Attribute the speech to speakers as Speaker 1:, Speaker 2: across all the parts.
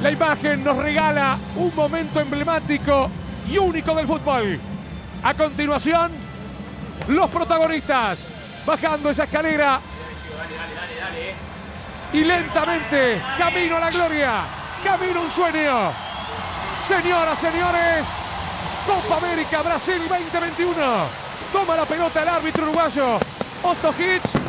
Speaker 1: La imagen nos regala un momento emblemático y único del fútbol. A continuación, los protagonistas bajando esa escalera y lentamente camino a la gloria, camino a un sueño. Señoras, señores, Copa América Brasil 2021. Toma la pelota el árbitro uruguayo. Ostojic.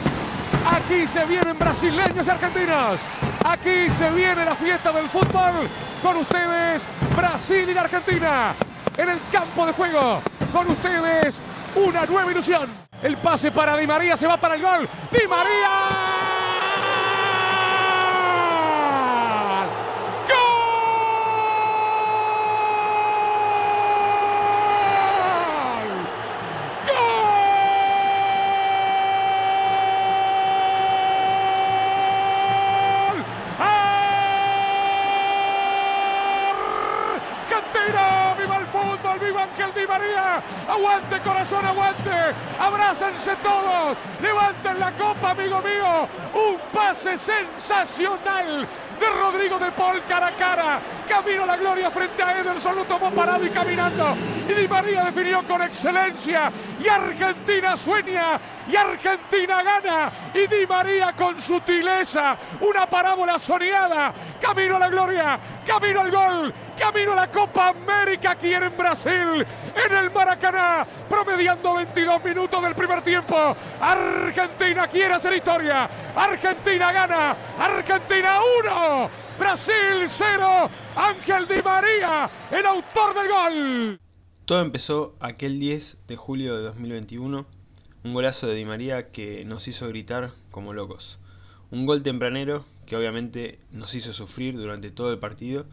Speaker 1: Aquí se vienen brasileños y argentinos. Aquí se viene la fiesta del fútbol. Con ustedes, Brasil y la Argentina. En el campo de juego. Con ustedes, una nueva ilusión. El pase para Di María se va para el gol. Di María. Aguante, corazón, aguante. Abrácense todos. Levanten la copa, amigo mío. Un pase sensacional de Rodrigo de Paul cara a cara. Camino la gloria frente a Ederson. Lo tomó parado y caminando. Y Di María definió con excelencia. Y Argentina sueña. Y Argentina gana. Y Di María con sutileza. Una parábola soñada. Camino a la gloria. Camino al gol. Camino a la Copa América aquí en Brasil. En el Maracaná. Promediando 22 minutos del primer tiempo. Argentina quiere hacer historia. Argentina gana. Argentina 1. Brasil 0. Ángel Di María, el autor del gol.
Speaker 2: Todo empezó aquel 10 de julio de 2021. Un golazo de Di María que nos hizo gritar como locos. Un gol tempranero que obviamente nos hizo sufrir durante todo el partido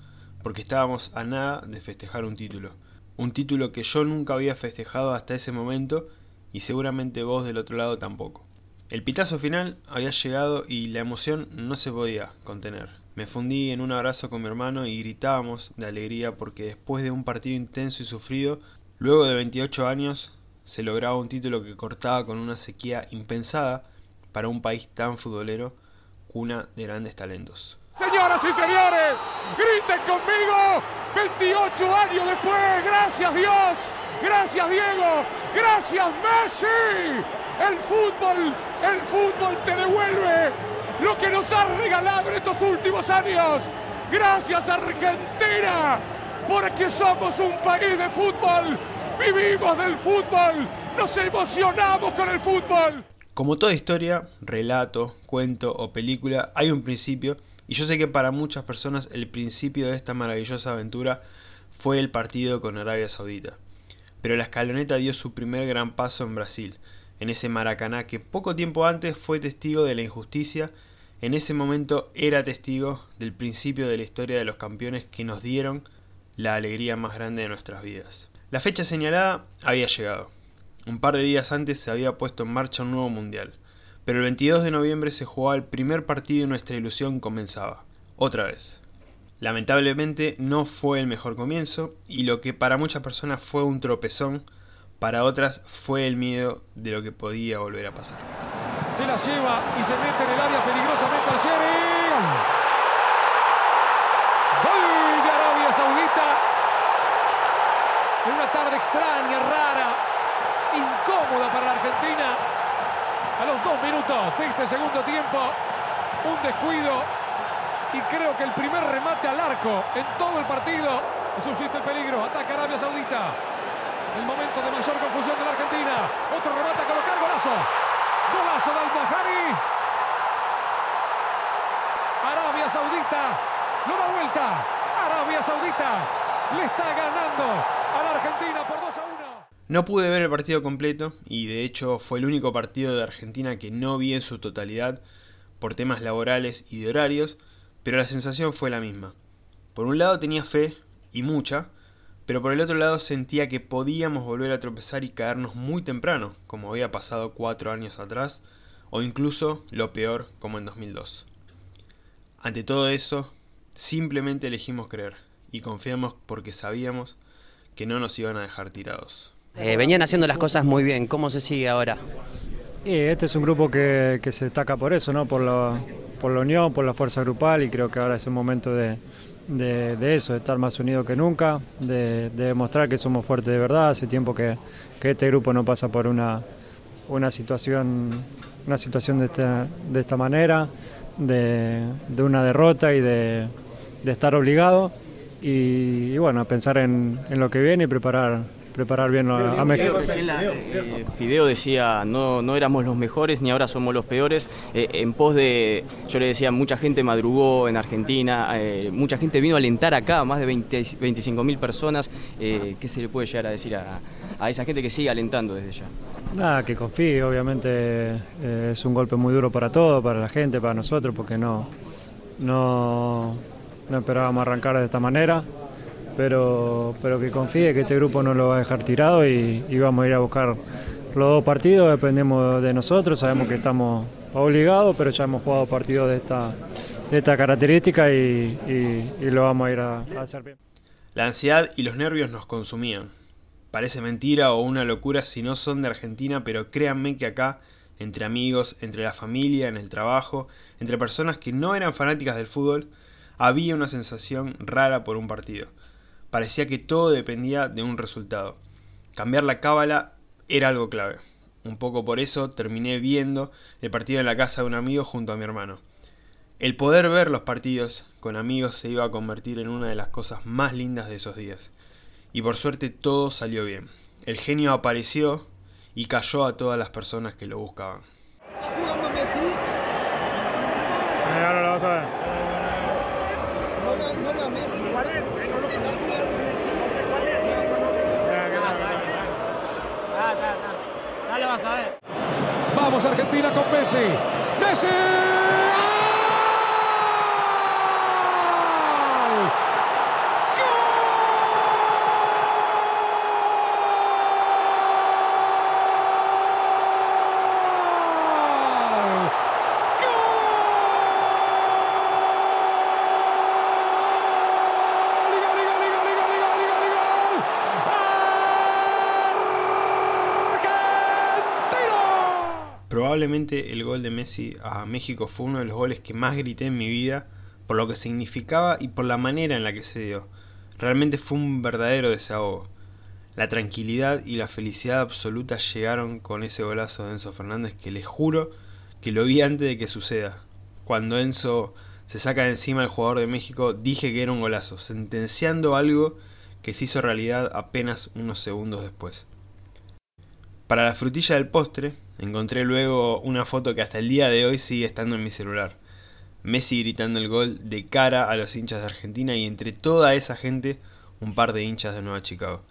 Speaker 2: porque estábamos a nada de festejar un título. Un título que yo nunca había festejado hasta ese momento y seguramente vos del otro lado tampoco. El pitazo final había llegado y la emoción no se podía contener. Me fundí en un abrazo con mi hermano y gritábamos de alegría porque después de un partido intenso y sufrido, luego de 28 años, se lograba un título que cortaba con una sequía impensada para un país tan futbolero, cuna de grandes talentos.
Speaker 1: Señoras y señores, griten conmigo. 28 años después, gracias Dios, gracias Diego, gracias Messi. El fútbol, el fútbol te devuelve lo que nos ha regalado en estos últimos años. Gracias Argentina, porque somos un país de fútbol, vivimos del fútbol, nos emocionamos con el fútbol.
Speaker 2: Como toda historia, relato, cuento o película, hay un principio y yo sé que para muchas personas el principio de esta maravillosa aventura fue el partido con Arabia Saudita. Pero la escaloneta dio su primer gran paso en Brasil, en ese Maracaná que poco tiempo antes fue testigo de la injusticia, en ese momento era testigo del principio de la historia de los campeones que nos dieron la alegría más grande de nuestras vidas. La fecha señalada había llegado. Un par de días antes se había puesto en marcha un nuevo mundial. Pero el 22 de noviembre se jugaba el primer partido y nuestra ilusión comenzaba. Otra vez. Lamentablemente no fue el mejor comienzo y lo que para muchas personas fue un tropezón, para otras fue el miedo de lo que podía volver a pasar.
Speaker 1: Se la lleva y se mete en el área peligrosamente al Gol de Arabia Saudita. En una tarde extraña, rara, incómoda para la Argentina a los dos minutos de este segundo tiempo. Un descuido y creo que el primer remate al arco en todo el partido suscita el peligro. Ataca Arabia Saudita. El momento de mayor confusión de la Argentina. Otro remate a colocar golazo. Golazo de Al-Bahari. Arabia Saudita lo da vuelta. Arabia Saudita le está ganando a la Argentina por 2 a 1.
Speaker 2: No pude ver el partido completo y de hecho fue el único partido de Argentina que no vi en su totalidad por temas laborales y de horarios, pero la sensación fue la misma. Por un lado tenía fe, y mucha, pero por el otro lado sentía que podíamos volver a tropezar y caernos muy temprano, como había pasado cuatro años atrás, o incluso lo peor como en 2002. Ante todo eso, simplemente elegimos creer y confiamos porque sabíamos que no nos iban a dejar tirados.
Speaker 3: Eh, venían haciendo las cosas muy bien, ¿cómo se sigue ahora?
Speaker 4: Y este es un grupo que, se destaca por eso, ¿no? Por, por la unión, por la fuerza grupal y creo que ahora es el momento de, eso, de estar más unidos que nunca, de, demostrar que somos fuertes de verdad. Hace tiempo que, este grupo no pasa por una, una situación, una situación de, esta, de esta manera, de, una derrota y de, estar obligado. Y, bueno, pensar en, en lo que viene y preparar preparar bien a, México.
Speaker 5: Eh, Fideo decía, no, no éramos los mejores ni ahora somos los peores. Eh, en pos de, yo le decía, mucha gente madrugó en Argentina, eh, mucha gente vino a alentar acá, más de 25 mil personas. ¿Qué se le puede llegar a decir a, a, esa gente que sigue alentando desde ya?
Speaker 4: Nada, que confíe, obviamente es un golpe muy duro para todos, para la gente, para nosotros, porque no, no, no esperábamos arrancar de esta manera pero, pero que confíe que este grupo no lo va a dejar tirado y, vamos a ir a buscar los dos partidos, dependemos de nosotros, sabemos que estamos obligados, pero ya hemos jugado partidos de esta, de esta característica y, lo vamos a ir a, a hacer bien.
Speaker 2: La ansiedad y los nervios nos consumían. Parece mentira o una locura si no son de Argentina, pero créanme que acá, entre amigos, entre la familia, en el trabajo, entre personas que no eran fanáticas del fútbol, había una sensación rara por un partido. Parecía que todo dependía de un resultado. Cambiar la cábala era algo clave. Un poco por eso terminé viendo el partido en la casa de un amigo junto a mi hermano. El poder ver los partidos con amigos se iba a convertir en una de las cosas más lindas de esos días. Y por suerte todo salió bien. El genio apareció y cayó a todas las personas que lo buscaban.
Speaker 1: Vamos Argentina con Messi. Messi.
Speaker 2: Probablemente el gol de Messi a México fue uno de los goles que más grité en mi vida por lo que significaba y por la manera en la que se dio. Realmente fue un verdadero desahogo. La tranquilidad y la felicidad absoluta llegaron con ese golazo de Enzo Fernández que les juro que lo vi antes de que suceda. Cuando Enzo se saca de encima al jugador de México dije que era un golazo, sentenciando algo que se hizo realidad apenas unos segundos después. Para la frutilla del postre, encontré luego una foto que hasta el día de hoy sigue estando en mi celular. Messi gritando el gol de cara a los hinchas de Argentina y entre toda esa gente un par de hinchas de Nueva Chicago.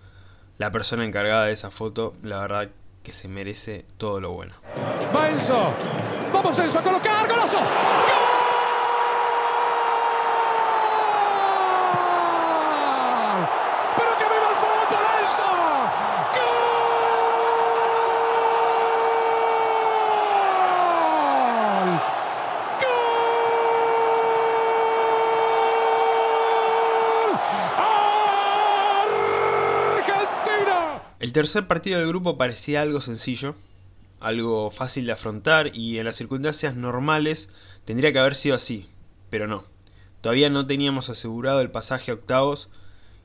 Speaker 2: La persona encargada de esa foto, la verdad que se merece todo lo bueno.
Speaker 1: Va Enzo. Vamos Enzo colocar golazo.
Speaker 2: Tercer partido del grupo parecía algo sencillo, algo fácil de afrontar y en las circunstancias normales tendría que haber sido así, pero no. Todavía no teníamos asegurado el pasaje a octavos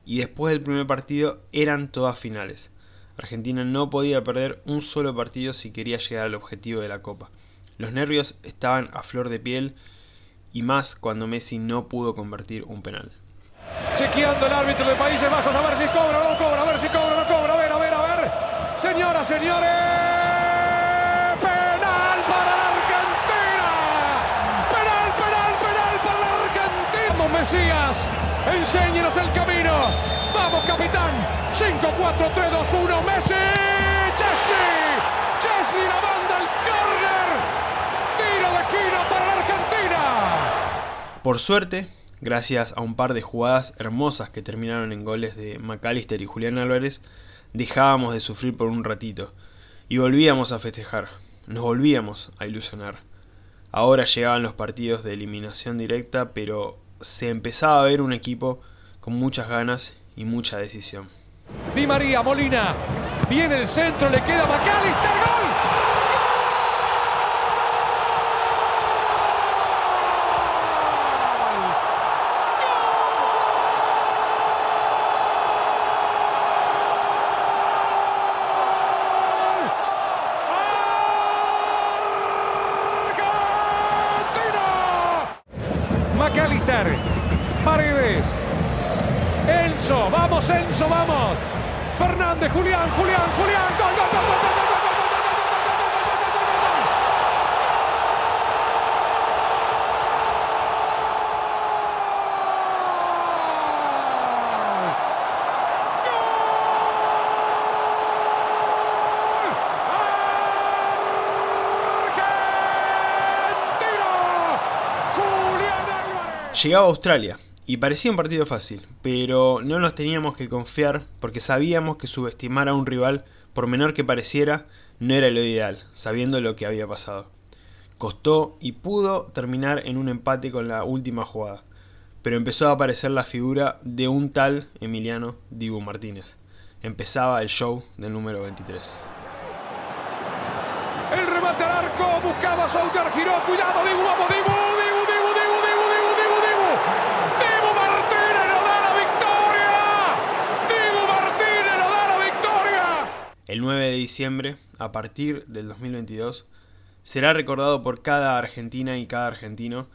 Speaker 2: y después del primer partido eran todas finales. Argentina no podía perder un solo partido si quería llegar al objetivo de la Copa. Los nervios estaban a flor de piel y más cuando Messi no pudo convertir un penal.
Speaker 1: Chequeando el árbitro de Países Bajos a ver si cobra no cobra, a ver si cobra cobra, Argentina. Vamos, Mesías, enséñenos el camino. Vamos, capitán. 5, 4, 3, 2, 1, Messi. Chesney. Chesney la banda, el córner. Tiro de esquina para la Argentina.
Speaker 2: Por suerte, gracias a un par de jugadas hermosas que terminaron en goles de McAllister y Julián Álvarez, dejábamos de sufrir por un ratito y volvíamos a festejar, nos volvíamos a ilusionar. Ahora llegaban los partidos de eliminación directa, pero se empezaba a ver un equipo con muchas ganas y mucha decisión.
Speaker 1: Di María, Molina, viene el centro, le queda McAllister, gol. Paredes. Vamos Enzo, vamos. Fernández, Julián, Julián, Julián. Gol, gol, gol, gol, gol, gol,
Speaker 2: Llegaba a Australia y parecía un partido fácil, pero no nos teníamos que confiar porque sabíamos que subestimar a un rival, por menor que pareciera, no era lo ideal, sabiendo lo que había pasado. Costó y pudo terminar en un empate con la última jugada, pero empezó a aparecer la figura de un tal Emiliano Dibu Martínez. Empezaba el show del número 23.
Speaker 1: El remate al arco, buscaba Souter, giró, cuidado, Dibu, vamos, Dibu, Dibu, Dibu, Dibu, Dibu, Dibu. Dibu Martínez nos da la victoria. Dibu Martínez nos da la victoria.
Speaker 2: El 9 de diciembre, a partir del 2022, será recordado por cada argentina y cada argentino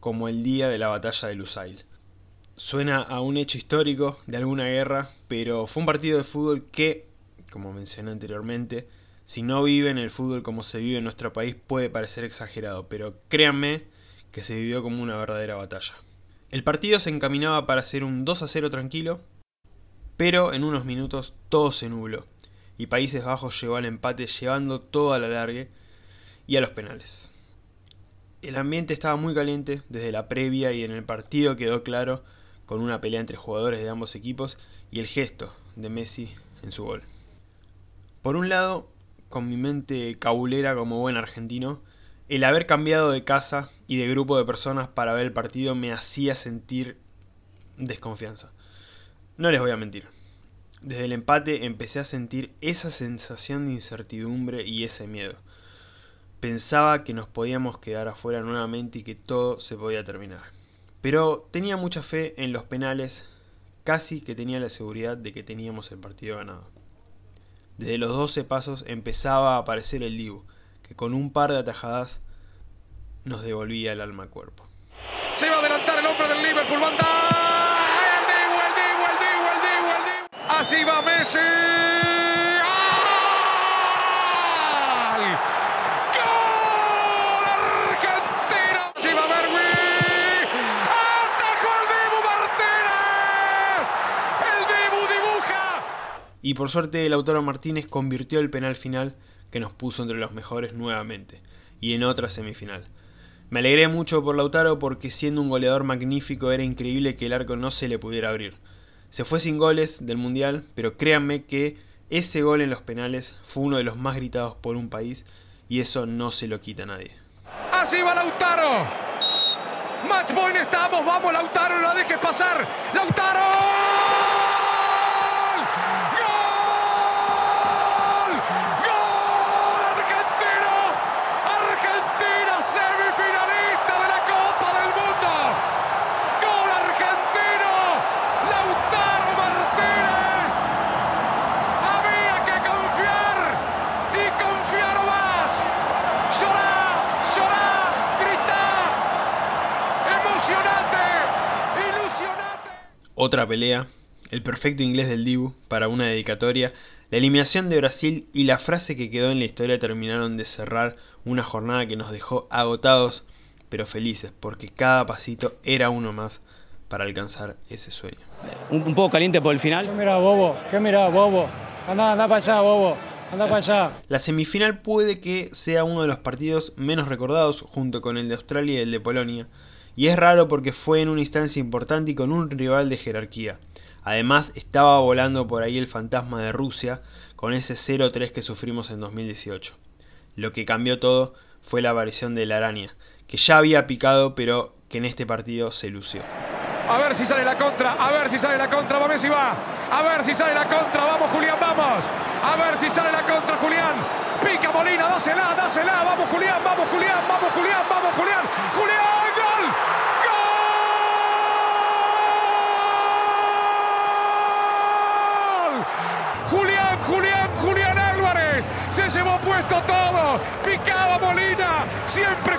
Speaker 2: como el día de la batalla de Lusail. Suena a un hecho histórico de alguna guerra, pero fue un partido de fútbol que, como mencioné anteriormente, si no viven el fútbol como se vive en nuestro país puede parecer exagerado, pero créanme que se vivió como una verdadera batalla. El partido se encaminaba para ser un 2 a 0 tranquilo, pero en unos minutos todo se nubló y Países Bajos llegó al empate llevando todo a la largue y a los penales. El ambiente estaba muy caliente desde la previa y en el partido quedó claro con una pelea entre jugadores de ambos equipos y el gesto de Messi en su gol. Por un lado, con mi mente cabulera como buen argentino, el haber cambiado de casa y de grupo de personas para ver el partido me hacía sentir desconfianza. No les voy a mentir. Desde el empate empecé a sentir esa sensación de incertidumbre y ese miedo. Pensaba que nos podíamos quedar afuera nuevamente y que todo se podía terminar. Pero tenía mucha fe en los penales, casi que tenía la seguridad de que teníamos el partido ganado. Desde los 12 pasos empezaba a aparecer el Dibu, que con un par de atajadas nos devolvía el alma al cuerpo.
Speaker 1: Se va a adelantar el hombre del Liverpool. Banda. Dibu. Así va Messi. ¡Gol! ¡Gol! Argentina. Así va Berwi. ¡Atajó el Dibu Martínez! El Dibu dibuja.
Speaker 2: Y por suerte Lautaro Martínez convirtió el penal final que nos puso entre los mejores nuevamente, y en otra semifinal. Me alegré mucho por Lautaro porque siendo un goleador magnífico era increíble que el arco no se le pudiera abrir. Se fue sin goles del Mundial, pero créanme que ese gol en los penales fue uno de los más gritados por un país y eso no se lo quita a nadie.
Speaker 1: Así va Lautaro. Match point estamos. Vamos, Lautaro, no la dejes pasar. Lautaro.
Speaker 2: Otra pelea, el perfecto inglés del Dibu para una dedicatoria, la eliminación de Brasil y la frase que quedó en la historia terminaron de cerrar una jornada que nos dejó agotados pero felices porque cada pasito era uno más para alcanzar ese sueño.
Speaker 3: Un, un poco caliente por el
Speaker 4: ¿Qué
Speaker 3: final.
Speaker 4: mirá, bobo? ¿Qué mirá, bobo? Anda, anda para allá, bobo. Anda para allá.
Speaker 2: La semifinal puede que sea uno de los partidos menos recordados junto con el de Australia y el de Polonia, y es raro porque fue en una instancia importante y con un rival de jerarquía. Además estaba volando por ahí el fantasma de Rusia con ese 0-3 que sufrimos en 2018. Lo que cambió todo fue la aparición de la araña, que ya había picado pero que en este partido se lució.
Speaker 1: A ver si sale la contra, a ver si sale la contra, va Messi va. A ver si sale la contra, vamos Julián, vamos. A ver si sale la contra, Julián. Pica Molina, dásela, dásela, vamos Julián, vamos Julián, vamos Julián, vamos Julián. Julián.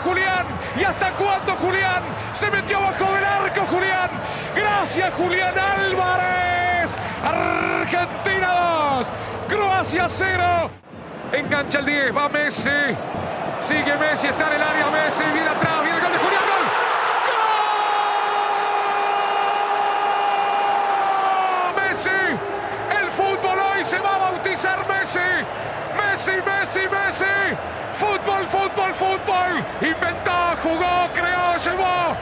Speaker 1: Julián. ¿Y hasta cuándo Julián? Se metió bajo del arco Julián. Croacia, Julián Álvarez. Argentina 2, Croacia 0. Engancha el 10, va Messi. Sigue Messi, está en el área Messi, viene atrás, viene el gol de Julián. ¡Gol! Messi, el fútbol hoy se va a bautizar Messi. Messi, Messi, Messi. Fútbol, fútbol, fútbol. Inventó, jugó, creó, llevó.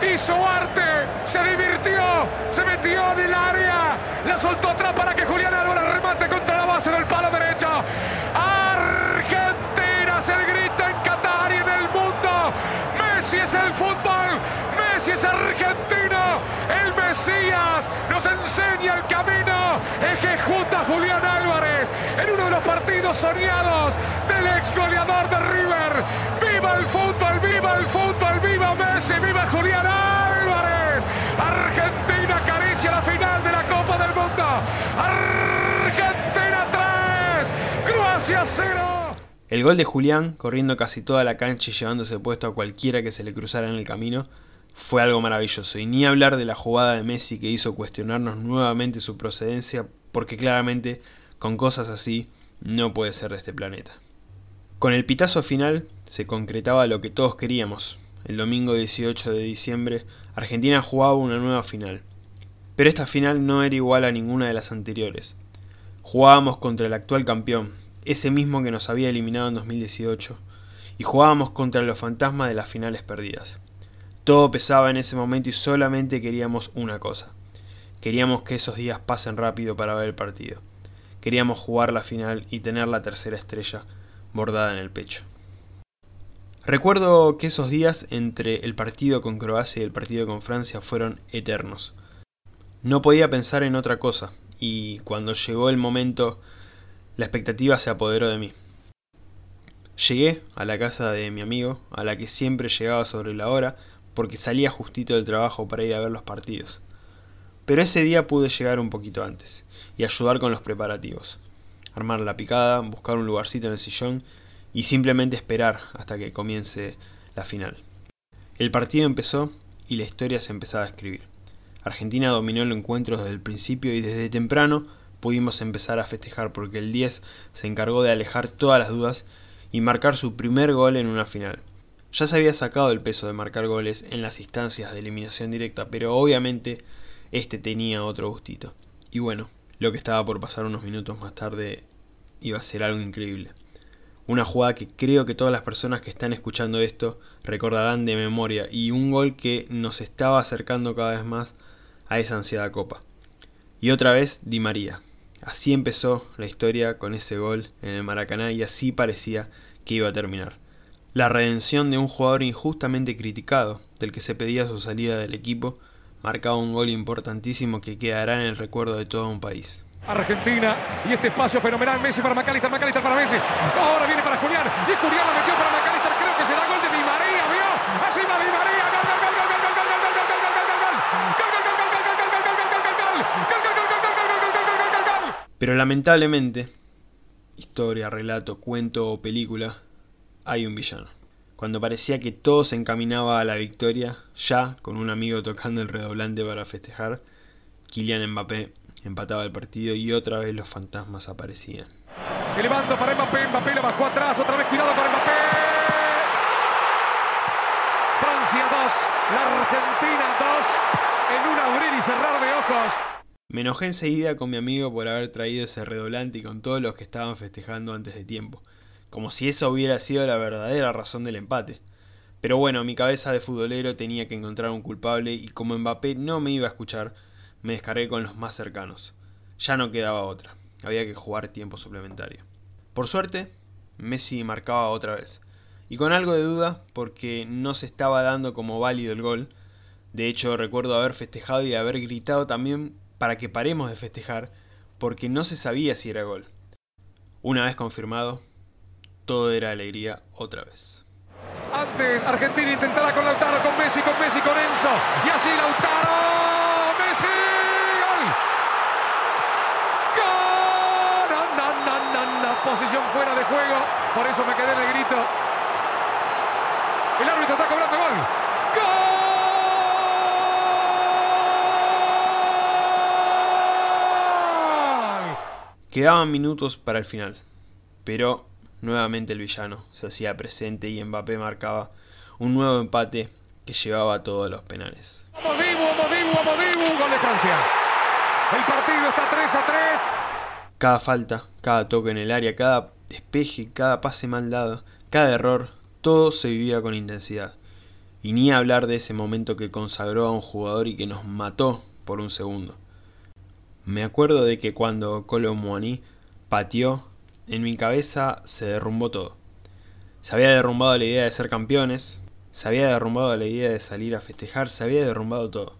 Speaker 1: Hizo arte, se divirtió, se metió en el área, la soltó atrás para que Julián Álvarez remate contra la base del palo derecho. Argentina es el grito en Qatar Messi es el fútbol, Messi es Argentina, el Mesías nos enseña el camino, ejecuta Julián Álvarez en uno de los partidos soñados del ex goleador de River. ¡Viva el fútbol, viva el fútbol, viva Messi, viva Julián Álvarez! Argentina acaricia la final de la Copa del Mundo. Argentina 3, Croacia 0.
Speaker 2: El gol de Julián, corriendo casi toda la cancha y llevándose puesto a cualquiera que se le cruzara en el camino, fue algo maravilloso. Y ni hablar de la jugada de Messi que hizo cuestionarnos nuevamente su procedencia, porque claramente con cosas así no puede ser de este planeta. Con el pitazo final se concretaba lo que todos queríamos. El domingo 18 de diciembre, Argentina jugaba una nueva final. Pero esta final no era igual a ninguna de las anteriores. Jugábamos contra el actual campeón, ese mismo que nos había eliminado en 2018, y jugábamos contra los fantasmas de las finales perdidas. Todo pesaba en ese momento y solamente queríamos una cosa. Queríamos que esos días pasen rápido para ver el partido. Queríamos jugar la final y tener la tercera estrella bordada en el pecho. Recuerdo que esos días entre el partido con Croacia y el partido con Francia fueron eternos. No podía pensar en otra cosa, y cuando llegó el momento, la expectativa se apoderó de mí. Llegué a la casa de mi amigo, a la que siempre llegaba sobre la hora, porque salía justito del trabajo para ir a ver los partidos. Pero ese día pude llegar un poquito antes, y ayudar con los preparativos. Armar la picada, buscar un lugarcito en el sillón y simplemente esperar hasta que comience la final. El partido empezó y la historia se empezaba a escribir. Argentina dominó el encuentro desde el principio y desde temprano pudimos empezar a festejar porque el 10 se encargó de alejar todas las dudas y marcar su primer gol en una final. Ya se había sacado el peso de marcar goles en las instancias de eliminación directa, pero obviamente este tenía otro gustito. Y bueno, lo que estaba por pasar unos minutos más tarde iba a ser algo increíble. Una jugada que creo que todas las personas que están escuchando esto recordarán de memoria y un gol que nos estaba acercando cada vez más a esa ansiada copa. Y otra vez Di María. Así empezó la historia con ese gol en el Maracaná y así parecía que iba a terminar. La redención de un jugador injustamente criticado, del que se pedía su salida del equipo, marcaba un gol importantísimo que quedará en el recuerdo de todo un país.
Speaker 1: Argentina y este espacio fenomenal. Messi para McAllister, McAllister para Messi. Ahora viene para Julián y Julián la metió para McAllister.
Speaker 2: Pero lamentablemente, historia, relato, cuento o película, hay un villano. Cuando parecía que todo se encaminaba a la victoria, ya con un amigo tocando el redoblante para festejar, Kylian Mbappé empataba el partido y otra vez los fantasmas aparecían.
Speaker 1: Elevando para Mbappé, Mbappé lo bajó atrás, otra vez cuidado para Mbappé. Francia 2, la Argentina 2, en un abrir y cerrar de ojos.
Speaker 2: Me enojé enseguida con mi amigo por haber traído ese redolante y con todos los que estaban festejando antes de tiempo, como si esa hubiera sido la verdadera razón del empate. Pero bueno, mi cabeza de futbolero tenía que encontrar un culpable y como Mbappé no me iba a escuchar, me descargué con los más cercanos. Ya no quedaba otra, había que jugar tiempo suplementario. Por suerte, Messi marcaba otra vez, y con algo de duda porque no se estaba dando como válido el gol. De hecho, recuerdo haber festejado y haber gritado también para que paremos de festejar, porque no se sabía si era gol. Una vez confirmado, todo era alegría otra vez.
Speaker 1: Antes, Argentina intentará con Lautaro, con Messi, con Messi, con Enzo, y así Lautaro, Messi. posición fuera de juego. Por eso me quedé en el grito. El árbitro está cobrando gol. ¡Gol!
Speaker 2: Quedaban minutos para el final, pero nuevamente el villano se hacía presente y Mbappé marcaba un nuevo empate que llevaba a todos los penales.
Speaker 1: Vamos Dibu, vamos Dibu, vamos Dibu, gol de Francia. El partido está 3 a 3.
Speaker 2: Cada falta, cada toque en el área, cada despeje, cada pase mal dado, cada error, todo se vivía con intensidad. Y ni hablar de ese momento que consagró a un jugador y que nos mató por un segundo. Me acuerdo de que cuando Colo Muani pateó, en mi cabeza se derrumbó todo. Se había derrumbado la idea de ser campeones, se había derrumbado la idea de salir a festejar, se había derrumbado todo.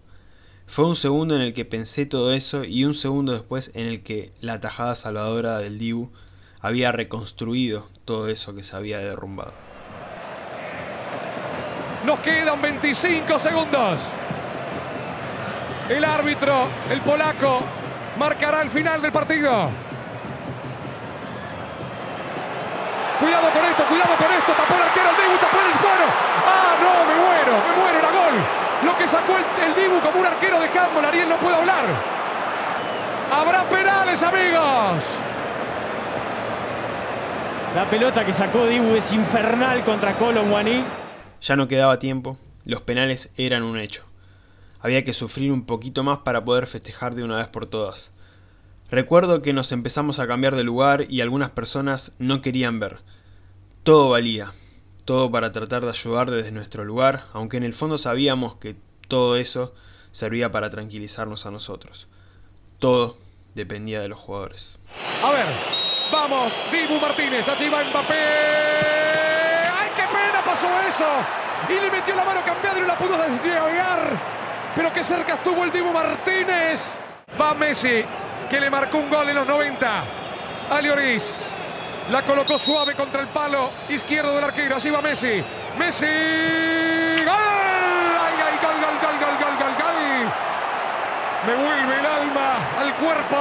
Speaker 2: Fue un segundo en el que pensé todo eso y un segundo después en el que la tajada salvadora del Dibu había reconstruido todo eso que se había derrumbado.
Speaker 1: Nos quedan 25 segundos. El árbitro, el polaco, marcará el final del partido. Cuidado con esto, cuidado con esto. Tapó el arquero, el Dibu, tapó el faro. Ah, no, me muero, me muero, era gol. Lo que sacó el, el Dibu como un arquero de handball, Ariel no puede hablar. Habrá penales, amigos.
Speaker 6: La pelota que sacó Dibu es infernal contra Colo Muani.
Speaker 2: Ya no quedaba tiempo, los penales eran un hecho. Había que sufrir un poquito más para poder festejar de una vez por todas. Recuerdo que nos empezamos a cambiar de lugar y algunas personas no querían ver. Todo valía, todo para tratar de ayudar desde nuestro lugar, aunque en el fondo sabíamos que todo eso servía para tranquilizarnos a nosotros. Todo dependía de los jugadores.
Speaker 1: A ver, vamos, Dibu Martínez, allí va Mbappé. ¡Ay, qué pena pasó eso! Y le metió la mano cambiada y no la pudo desviar. Pero qué cerca estuvo el Dibu Martínez. Va Messi, que le marcó un gol en los 90. Ali Oriz la colocó suave contra el palo izquierdo del arquero. Así va Messi. Messi. ¡Gol! ¡Ay, ay, gol, gol, gol, gol, gol, gol, gol! Me vuelve el alma al cuerpo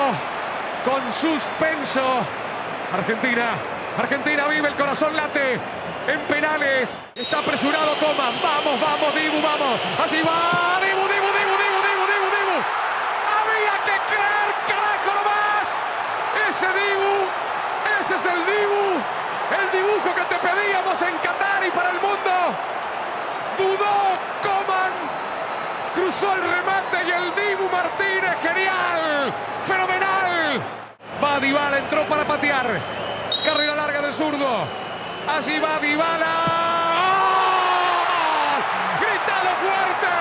Speaker 1: con suspenso. Argentina. Argentina vive, el corazón late. En penales. Está apresurado Coman. Vamos, vamos, Dibu, vamos. Así va. Dibu, Dibu, Dibu, Dibu, Dibu. Había que creer, carajo nomás. Ese Dibu. Ese es el Dibu. El dibujo que te pedíamos en Qatar y para el mundo. Dudó Coman. Cruzó el remate y el Dibu Martínez. Genial. Fenomenal. Va Dybala, entró para patear. Carrera larga del zurdo. Así va Dybala. ¡Gol! ¡Grítalo fuerte!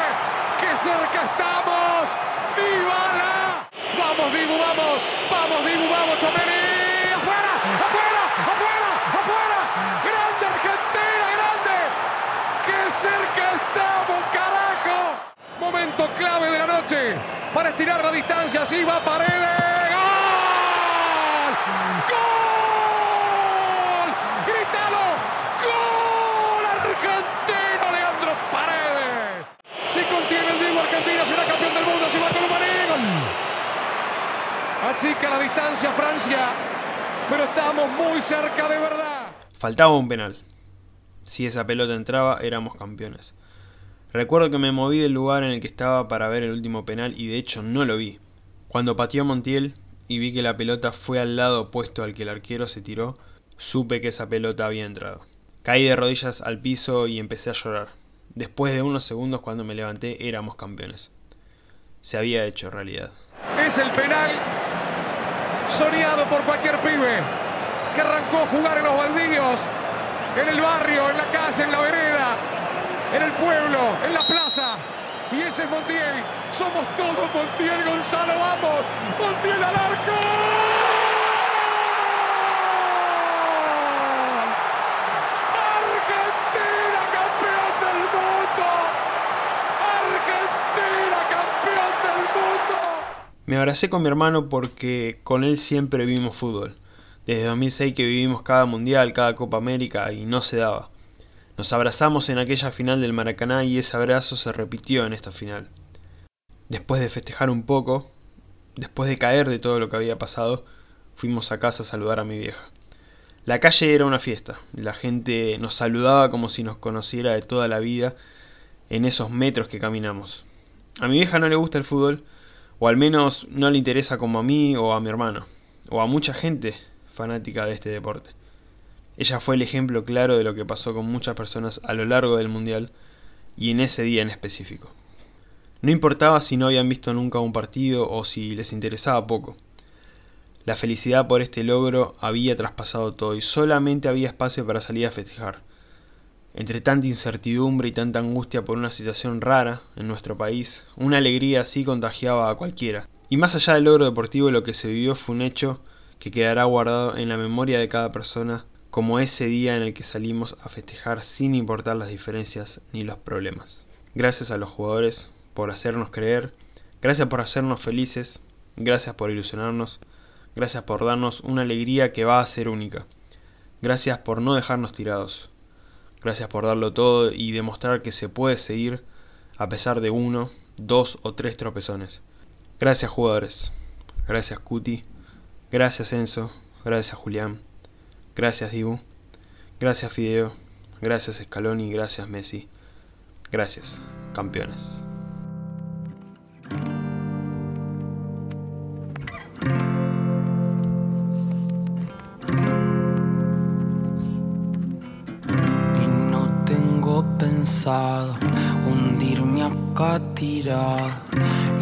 Speaker 1: ¡Qué cerca estamos! ¡Dybala! ¡Vamos, Dibu, vamos! ¡Vamos, Dibu, vamos, Chomeni! Cerca estamos, carajo! Momento clave de la noche para estirar la distancia. Así va Paredes. ¡Gol! ¡Gol! ¡Grítalo! ¡Gol! Argentino Leandro Paredes. Si contiene el Dibu, Argentina será campeón del mundo. Si va Gol. Achica la distancia Francia, pero estamos muy cerca de verdad.
Speaker 2: Faltaba un penal. Si esa pelota entraba, éramos campeones. Recuerdo que me moví del lugar en el que estaba para ver el último penal y de hecho no lo vi. Cuando pateó Montiel y vi que la pelota fue al lado opuesto al que el arquero se tiró, supe que esa pelota había entrado. Caí de rodillas al piso y empecé a llorar. Después de unos segundos cuando me levanté éramos campeones. Se había hecho realidad.
Speaker 1: Es el penal soñado por cualquier pibe que arrancó a jugar en los baldíos, en el barrio, en la casa, en la vereda, en el pueblo, en la plaza. Y ese es Montiel. Somos todos Montiel, Gonzalo, vamos. Montiel al arco.
Speaker 2: Me abracé con mi hermano porque con él siempre vimos fútbol. Desde 2006 que vivimos cada mundial, cada Copa América y no se daba. Nos abrazamos en aquella final del Maracaná y ese abrazo se repitió en esta final. Después de festejar un poco, después de caer de todo lo que había pasado, fuimos a casa a saludar a mi vieja. La calle era una fiesta, la gente nos saludaba como si nos conociera de toda la vida en esos metros que caminamos. A mi vieja no le gusta el fútbol, o al menos no le interesa como a mí o a mi hermano. o a mucha gente fanática de este deporte. Ella fue el ejemplo claro de lo que pasó con muchas personas a lo largo del Mundial y en ese día en específico. No importaba si no habían visto nunca un partido o si les interesaba poco. La felicidad por este logro había traspasado todo y solamente había espacio para salir a festejar. Entre tanta incertidumbre y tanta angustia por una situación rara en nuestro país, una alegría así contagiaba a cualquiera. Y más allá del logro deportivo, lo que se vivió fue un hecho que quedará guardado en la memoria de cada persona como ese día en el que salimos a festejar sin importar las diferencias ni los problemas. Gracias a los jugadores por hacernos creer, gracias por hacernos felices, gracias por ilusionarnos, Gracias por darnos una alegría que va a ser única. Gracias por no dejarnos tirados. Gracias por darlo todo y demostrar que se puede seguir a pesar de uno, dos o tres tropezones. Gracias jugadores. Gracias Cuti. Gracias Enzo. Gracias Julián. Gracias Dibu. Gracias Fideo. Gracias Scaloni. Gracias Messi. Gracias, campeones.
Speaker 7: hundirme acá tirado y no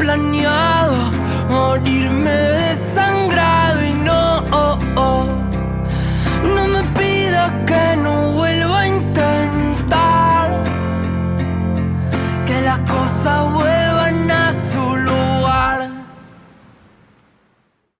Speaker 7: planeado morirme desangrado y no, oh, oh. no me pidas que no vuelva a intentar que las cosas vuelvan